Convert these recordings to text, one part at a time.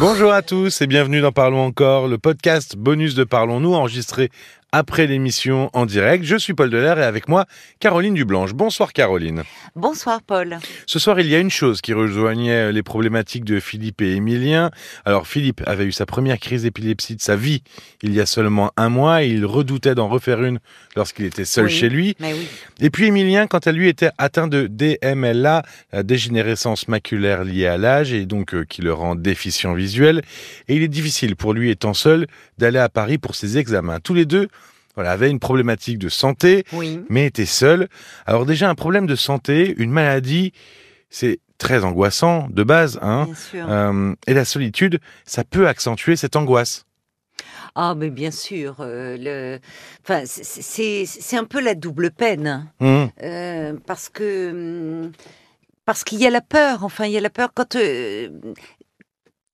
Bonjour à tous et bienvenue dans Parlons encore, le podcast bonus de Parlons-nous enregistré après l'émission en direct. Je suis Paul Delair et avec moi Caroline Dublanche. Bonsoir Caroline. Bonsoir Paul. Ce soir, il y a une chose qui rejoignait les problématiques de Philippe et Émilien. Alors Philippe avait eu sa première crise d'épilepsie de sa vie il y a seulement un mois et il redoutait d'en refaire une lorsqu'il était seul Oui, chez lui. Mais oui. Et puis Émilien, quant à lui, était atteint de DMLA, la dégénérescence maculaire liée à l'âge et donc euh, qui le rend déficient visuel. Et il est difficile pour lui, étant seul, d'aller à Paris pour ses examens. Tous les deux voilà, avaient une problématique de santé, Oui. mais étaient seuls. Alors déjà, un problème de santé, une maladie, c'est très angoissant de base. Hein Bien sûr. Euh, et la solitude, ça peut accentuer cette angoisse. Ah, mais bien sûr. euh, le... enfin, c'est- un peu la double peine. Hum, euh, parce que. hum, Parce qu'il y a la peur. Enfin, il y a la peur quand. euh,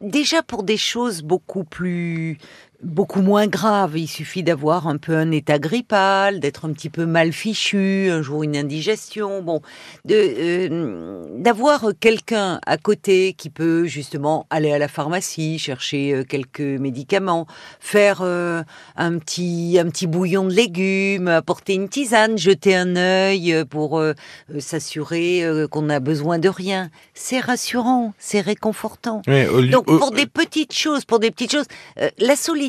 Déjà pour des choses beaucoup plus, beaucoup moins graves, il suffit d'avoir un peu un état grippal, d'être un petit peu mal fichu, un jour une indigestion, bon, euh, d'avoir quelqu'un à côté qui peut justement aller à la pharmacie chercher euh, quelques médicaments, faire euh, un petit un petit bouillon de légumes, apporter une tisane, jeter un œil pour euh, s'assurer qu'on n'a besoin de rien. C'est rassurant, c'est réconfortant. oui, au lieu- Donc au- pour des petites choses, pour des petites choses, la solitude,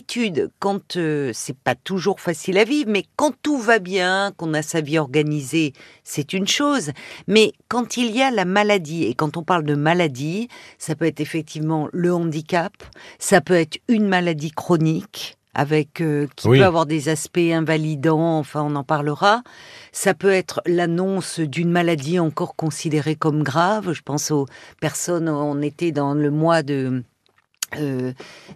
quand euh, c'est pas toujours facile à vivre, mais quand tout va bien, qu'on a sa vie organisée, c'est une chose. Mais quand il y a la maladie, et quand on parle de maladie, ça peut être effectivement le handicap, ça peut être une maladie chronique avec euh, qui Oui. peut avoir des aspects invalidants, enfin on en parlera. Ça peut être l'annonce d'une maladie encore considérée comme grave. Je pense aux personnes, on était dans le mois de euh,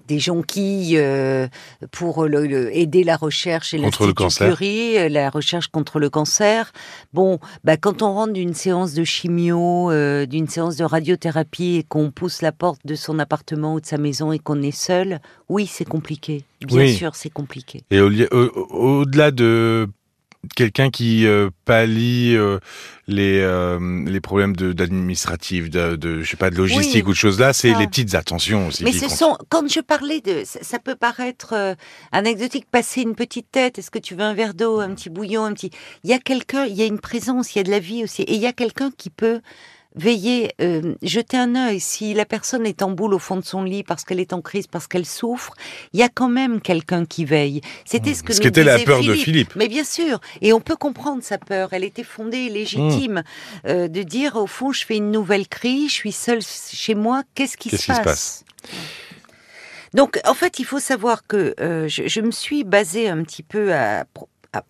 des jonquilles euh, pour le, le- aider la recherche et Contre le cancer. Curie, euh, la recherche contre le cancer. Bon, bah, quand on rentre d'une séance de chimio, euh, d'une séance de radiothérapie et qu'on pousse la porte de son appartement ou de sa maison et qu'on est seul, oui, c'est compliqué. Bien Oui. sûr, c'est compliqué. Et au- au-delà de quelqu'un qui euh, pallie euh, les euh, les problèmes de d'administratif, de, de je sais pas de logistique Oui, ou de choses là, c'est les petites attentions aussi. Mais ce comptent. sont, quand je parlais de, ça, ça peut paraître euh, anecdotique, passer une petite tête, est-ce que tu veux un verre d'eau, un petit bouillon, un petit, il y a quelqu'un, il y a une présence, il y a de la vie aussi, et il y a quelqu'un qui peut veiller, euh, jeter un œil. Si la personne est en boule au fond de son lit parce qu'elle est en crise, parce qu'elle souffre, il y a quand même quelqu'un qui veille. C'était ce que Ce nous qui était la peur de Philippe. Philippe. Mais bien sûr, et on peut comprendre sa peur. Elle était fondée, et légitime, euh, de dire au fond, je fais une nouvelle crise, je suis seule chez moi, qu'est-ce qui se qui se passe donc, en fait, il faut savoir que euh, je, je me suis basée un petit peu à, à, à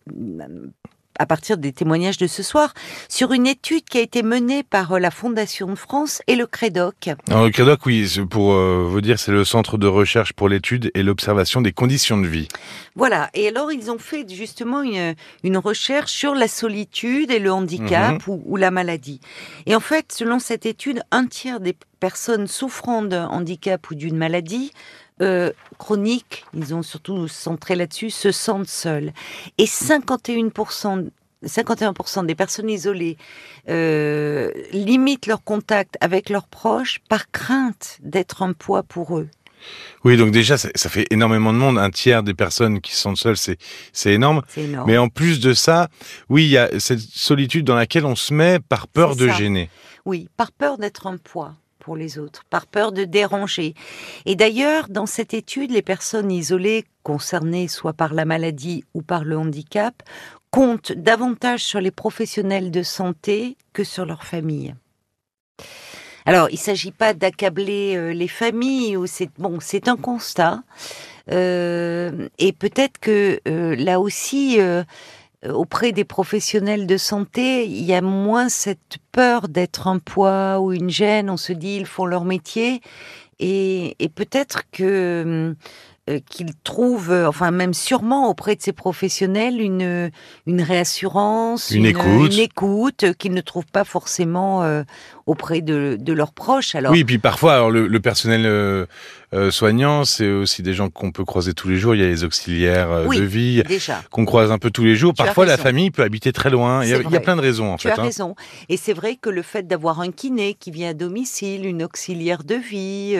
partir des témoignages de ce soir sur une étude qui a été menée par euh, la Fondation de France et le CREDOC. Alors, le CREDOC, oui, pour euh, vous dire, c'est le Centre de recherche pour l'étude et l'observation des conditions de vie. Voilà. Et alors, ils ont fait justement une, une recherche sur la solitude et le handicap ou, ou la maladie. Et en fait, selon cette étude, un tiers des personnes souffrant d'un handicap ou d'une maladie euh, chronique, ils ont surtout centré là-dessus, se sentent seuls. Et 51%, 51% des personnes isolées euh, limitent leur contact avec leurs proches par crainte d'être un poids pour eux. Oui, donc déjà, ça, ça fait énormément de monde. Un tiers des personnes qui se sentent seules, c'est c'est énorme. Mais en plus de ça, oui, il y a cette solitude dans laquelle on se met par peur de ça. gêner. Oui, par peur d'être un poids les autres, par peur de déranger. Et d'ailleurs, dans cette étude, les personnes isolées concernées soit par la maladie ou par le handicap comptent davantage sur les professionnels de santé que sur leur famille. Alors, il ne s'agit pas d'accabler euh, les familles, c'est bon, c'est un constat. Euh, et peut-être que euh, là aussi, auprès des professionnels de santé, il y a moins cette peur d'être un poids ou une gêne. On se dit, ils font leur métier. Et, et peut-être que euh, qu'ils trouvent, euh, enfin même sûrement auprès de ces professionnels, une, une réassurance, Une écoute. une écoute qu'ils ne trouvent pas forcément euh, auprès de, de leurs proches. Alors, Oui, et puis parfois, alors, le, le personnel euh, euh, soignant, c'est aussi des gens qu'on peut croiser tous les jours. Il y a les auxiliaires euh, Oui. de vie qu'on croise un peu tous les jours. Tu as Parfois, la famille peut habiter très loin. Il y, a, C'est il y a vrai. plein de raisons, en Tu fait. as hein. raison. Et c'est vrai que le fait d'avoir un kiné qui vient à domicile, une auxiliaire de vie,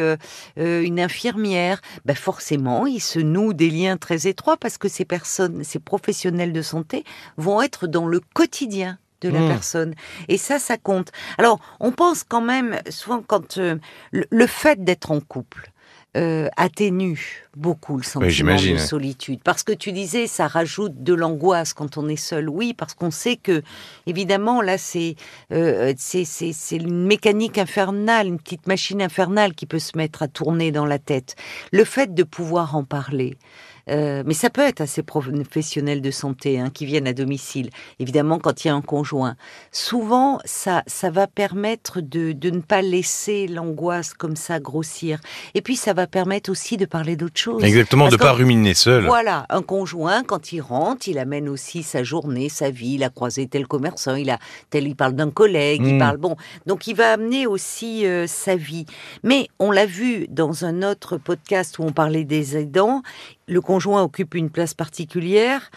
une infirmière, ben forcément, il se noue des liens très étroits parce que ces personnes, ces professionnels de santé vont être dans le quotidien de la Mmh. personne. Et ça, ça compte. Alors, on pense quand même, souvent, quand euh, le, le fait d'être en couple, euh, atténue beaucoup le sentiment de solitude. Parce que tu disais, ça rajoute de l'angoisse quand on est seul. Oui, parce qu'on sait que, évidemment, là, c'est euh, c'est c'est- c'est une mécanique infernale, une petite machine infernale qui peut se mettre à tourner dans la tête. Le fait de pouvoir en parler. Euh, mais ça peut être à ces professionnels de santé hein, qui viennent à domicile. Évidemment, quand il y a un conjoint, souvent ça, ça va permettre de, de ne pas laisser l'angoisse comme ça grossir. Et puis ça va permettre aussi de parler d'autre chose. Exactement, Parce de pas qu'en- ruminer seul. Voilà, un conjoint, quand il rentre, il amène aussi sa journée, sa vie, il a croisé tel commerçant, il a tel, il parle d'un collègue, il Mm. parle, bon, donc il va amener aussi euh, sa vie. Mais on l'a vu dans un autre podcast où on parlait des aidants, le conjoint occupe une place particulière,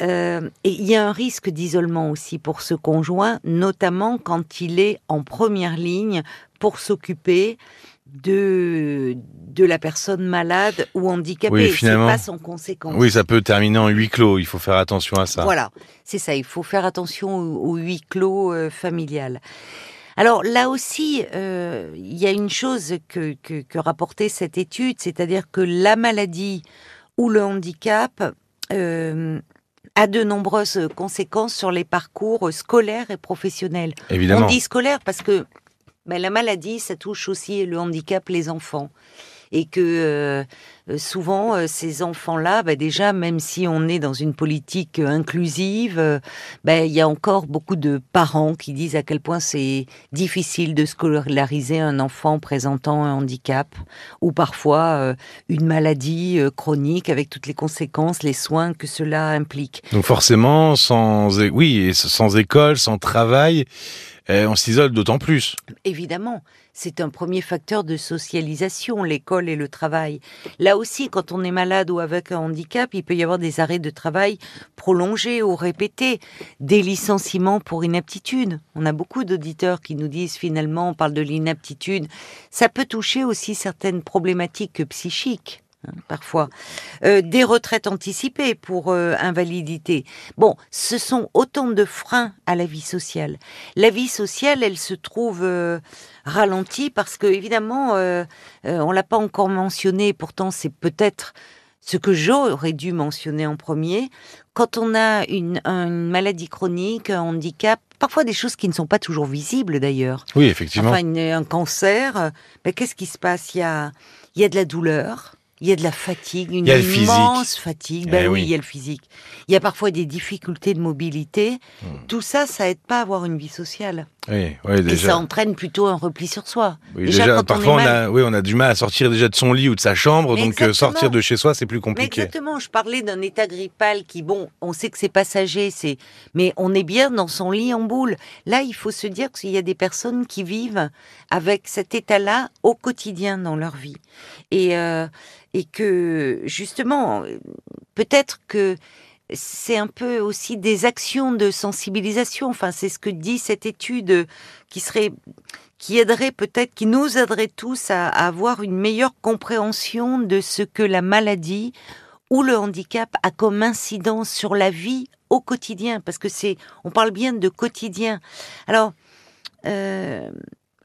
euh, et il y a un risque d'isolement aussi pour ce conjoint, notamment quand il est en première ligne pour s'occuper de, de la personne malade ou handicapée. Oui, C'est finalement. pas sans conséquence. Oui, ça peut terminer en huis clos. Il faut faire attention à ça. Voilà, c'est ça. Il faut faire attention au, au huis clos euh, familial. Alors là aussi, euh, il y a une chose que, que, que rapportait cette étude, c'est-à-dire que la maladie ou le handicap euh, a de nombreuses conséquences sur les parcours scolaires et professionnels. Évidemment. On dit scolaire parce que ben, la maladie, ça touche aussi le handicap, les enfants. Et que euh, souvent, euh, ces enfants-là, ben, déjà, même si on est dans une politique euh, inclusive, ben, il y a encore beaucoup de parents qui disent à quel point c'est difficile de scolariser un enfant présentant un handicap ou parfois une maladie chronique avec toutes les conséquences, les soins que cela implique. Donc forcément, sans, oui, sans école, sans travail, euh, on s'isole d'autant plus. Évidemment, c'est un premier facteur de socialisation, l'école et le travail. Là aussi, quand on est malade ou avec un handicap, il peut y avoir des arrêts de travail prolongés ou répétés, des licenciements pour inaptitude. On a beaucoup d'auditeurs qui nous disent finalement, on parle de l'inaptitude. Ça peut toucher aussi certaines problématiques psychiques. Hein, Parfois, Euh, des retraites anticipées pour euh, invalidité. Bon, ce sont autant de freins à la vie sociale. La vie sociale, elle se trouve euh, ralentie parce que évidemment, on l'a pas encore mentionné. Pourtant, c'est peut-être ce que j'aurais dû mentionner en premier. Quand on a une, une maladie chronique, un handicap, parfois des choses qui ne sont pas toujours visibles d'ailleurs. Oui, effectivement. Enfin, une- un cancer, ben, qu'est-ce qui se passe? Il y a, il y a de la douleur, il y a de la fatigue, une immense fatigue. Ben Eh oui, oui. il y a le physique. Il y a parfois des difficultés de mobilité. Hmm. Tout ça, ça aide pas à avoir une vie sociale. Oui, oui, Et ça entraîne plutôt un repli sur soi. Oui, déjà, déjà, quand on parfois, on, a, oui, on a du mal à sortir déjà de son lit ou de sa chambre, Mais donc euh, exactement. sortir de chez soi, c'est plus Mais compliqué. exactement, je parlais d'un état grippal qui, bon, on sait que c'est passager, c'est, mais on est bien dans son lit en boule. Là, il faut se dire qu'il y a des personnes qui vivent avec cet état-là au quotidien dans leur vie, et euh, et que justement, peut-être que c'est un peu aussi des actions de sensibilisation. Enfin, c'est ce que dit cette étude qui serait qui aiderait peut-être, qui nous aiderait tous à, avoir une meilleure compréhension de ce que la maladie ou le handicap a comme incidence sur la vie au quotidien, parce que c'est, on parle bien de quotidien. Alors, euh,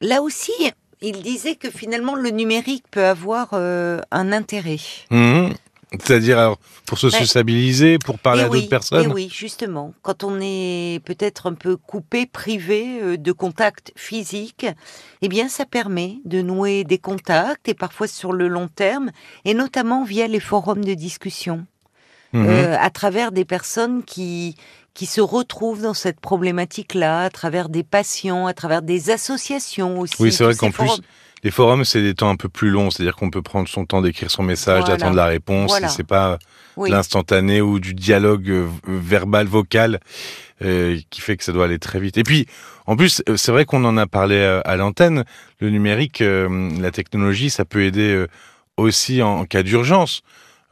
là aussi, il disait que finalement le numérique peut avoir euh, un intérêt. Mhm. C'est-à-dire, pour se sociabiliser, pour parler Eh à oui, d'autres personnes. eh oui, justement. Quand on est peut-être un peu coupé, privé euh, de contact physique, eh bien, ça permet de nouer des contacts et parfois sur le long terme, et notamment via les forums de discussion, Mhm. euh, à travers des personnes qui qui se retrouvent dans cette problématique-là, à travers des patients, à travers des associations aussi. Oui, c'est vrai qu'en plus. Les forums, c'est des temps un peu plus longs, c'est-à-dire qu'on peut prendre son temps d'écrire son message, Voilà. d'attendre la réponse. Voilà. C'est pas Oui. l'instantané ou du dialogue euh, verbal, vocal, euh, qui fait que ça doit aller très vite. Et puis, en plus, euh, c'est vrai qu'on en a parlé euh, à l'antenne. Le numérique, euh, la technologie, ça peut aider euh, aussi en, en cas d'urgence.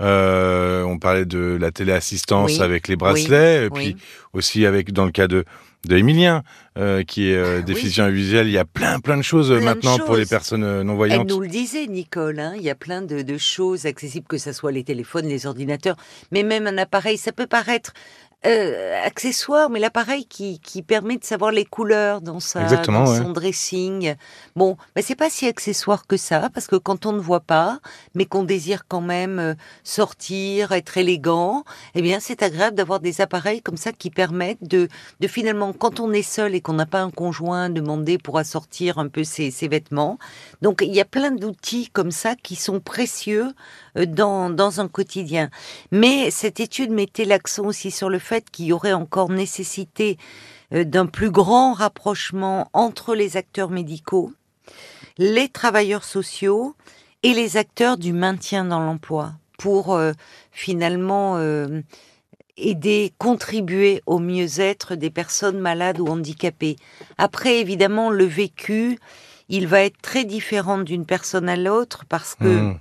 Euh, on parlait de la téléassistance Oui. avec les bracelets, et Oui. puis aussi avec dans le cas de de Emilien, euh, qui est euh, Oui. déficient visuel. Il y a plein plein de choses de maintenant pour les personnes euh, non Elle nous le disait, Nicole. hein, il y a plein de, de choses accessibles, que ce soit les téléphones, les ordinateurs, mais même un appareil. Ça peut paraître euh, accessoire, mais l'appareil qui, qui permet de savoir les couleurs dans, sa, Exactement, dans ouais. son dressing. Bon, mais c'est pas si accessoire que ça, parce que quand on ne voit pas, mais qu'on désire quand même euh, sortir, être élégant, eh bien, c'est agréable d'avoir des appareils comme ça qui permettent de, de finalement, quand on est seul et qu'on n'a pas un conjoint, demander pour assortir un peu ses, ses vêtements. Donc, il y a plein d'outils comme ça qui sont précieux euh, dans, dans un quotidien. Mais cette étude mettait l'accent aussi sur le fait qu'il y aurait encore nécessité euh, d'un plus grand rapprochement entre les acteurs médicaux, les travailleurs sociaux et les acteurs du maintien dans l'emploi pour euh, finalement euh, aider, contribuer au mieux-être des personnes malades ou handicapées. Après, évidemment, le vécu, il va être très différent d'une personne à l'autre parce que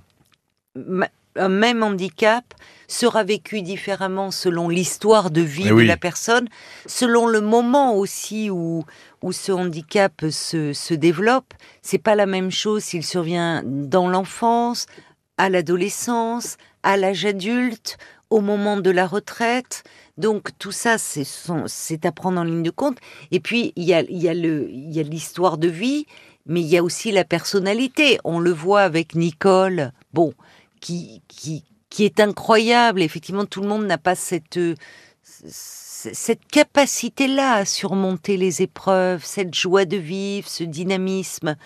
Mmh. Un même handicap sera vécu différemment selon l'histoire de vie de la personne, selon le moment aussi où, où ce handicap se, se développe. C'est pas la même chose s'il survient dans l'enfance, à l'adolescence, à l'âge adulte, au moment de la retraite. Donc tout ça, c'est à prendre en ligne de compte. Et puis il y a, y a l'histoire de vie, mais il y a aussi la personnalité. On le voit avec Nicole. Bon, qui, qui, qui est incroyable. Effectivement, tout le monde n'a pas cette, euh, cette capacité-là à surmonter les épreuves, cette joie de vivre, ce dynamisme.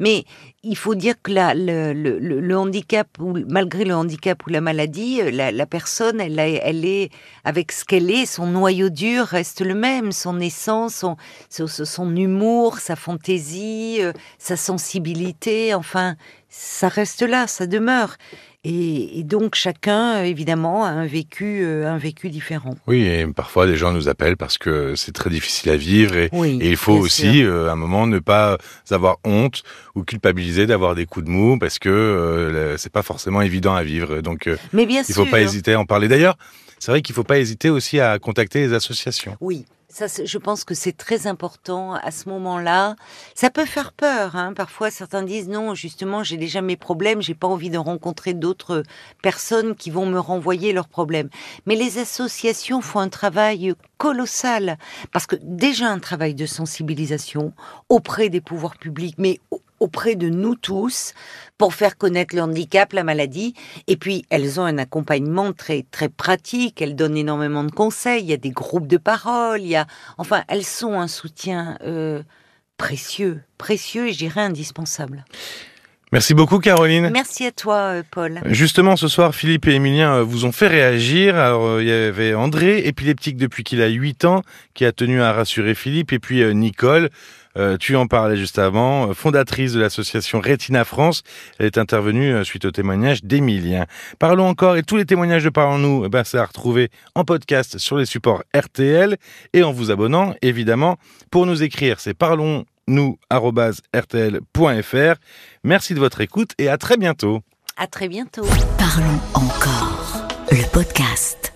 Mais il faut dire que la, le, handicap, ou, malgré le handicap ou la maladie, euh, la, personne, elle, est avec ce qu'elle est, son noyau dur reste le même, son essence, son, humour, sa fantaisie, euh, sa sensibilité, enfin, ça reste là, ça demeure. Et, et donc chacun, évidemment, a un vécu, euh, un vécu différent. Oui, et parfois des gens nous appellent parce que c'est très difficile à vivre et, Oui. et il faut aussi, euh, à un moment, ne pas avoir honte ou culpabiliser d'avoir des coups de mou parce que euh, c'est pas forcément évident à vivre. Donc, euh, Mais bien il sûr. faut pas hésiter à en parler. D'ailleurs, c'est vrai qu'il faut pas hésiter aussi à contacter les associations. Oui, je pense que c'est très important à ce moment-là. Ça peut faire peur. Hein. Parfois, certains disent non, justement, j'ai déjà mes problèmes, j'ai pas envie de rencontrer d'autres personnes qui vont me renvoyer leurs problèmes. Mais les associations font un travail colossal parce que déjà un travail de sensibilisation auprès des pouvoirs publics, mais au- auprès de nous tous pour faire connaître le handicap, la maladie. Et puis, elles ont un accompagnement très, très pratique. Elles donnent énormément de conseils. Il y a des groupes de parole. Il y a, enfin, elles sont un soutien euh, précieux, précieux et je dirais indispensable. Merci beaucoup, Caroline. Merci à toi, euh, Paul. Justement, ce soir, Philippe et Emilien euh, vous ont fait réagir. Alors, euh, il y avait André, épileptique depuis qu'il a 8 ans, qui a tenu à rassurer Philippe, et puis Nicole, euh, tu en parlais juste avant, fondatrice de l'association Rétina France. Elle est intervenue suite au témoignage d'Emilien. Parlons encore, et tous les témoignages de Parlons-nous, eh ben, c'est à retrouver en podcast sur les supports RTL, et en vous abonnant, évidemment. Pour nous écrire, c'est parlons nous@rtl.fr. Merci de votre écoute et à très bientôt. À très bientôt. Parlons encore. Le podcast.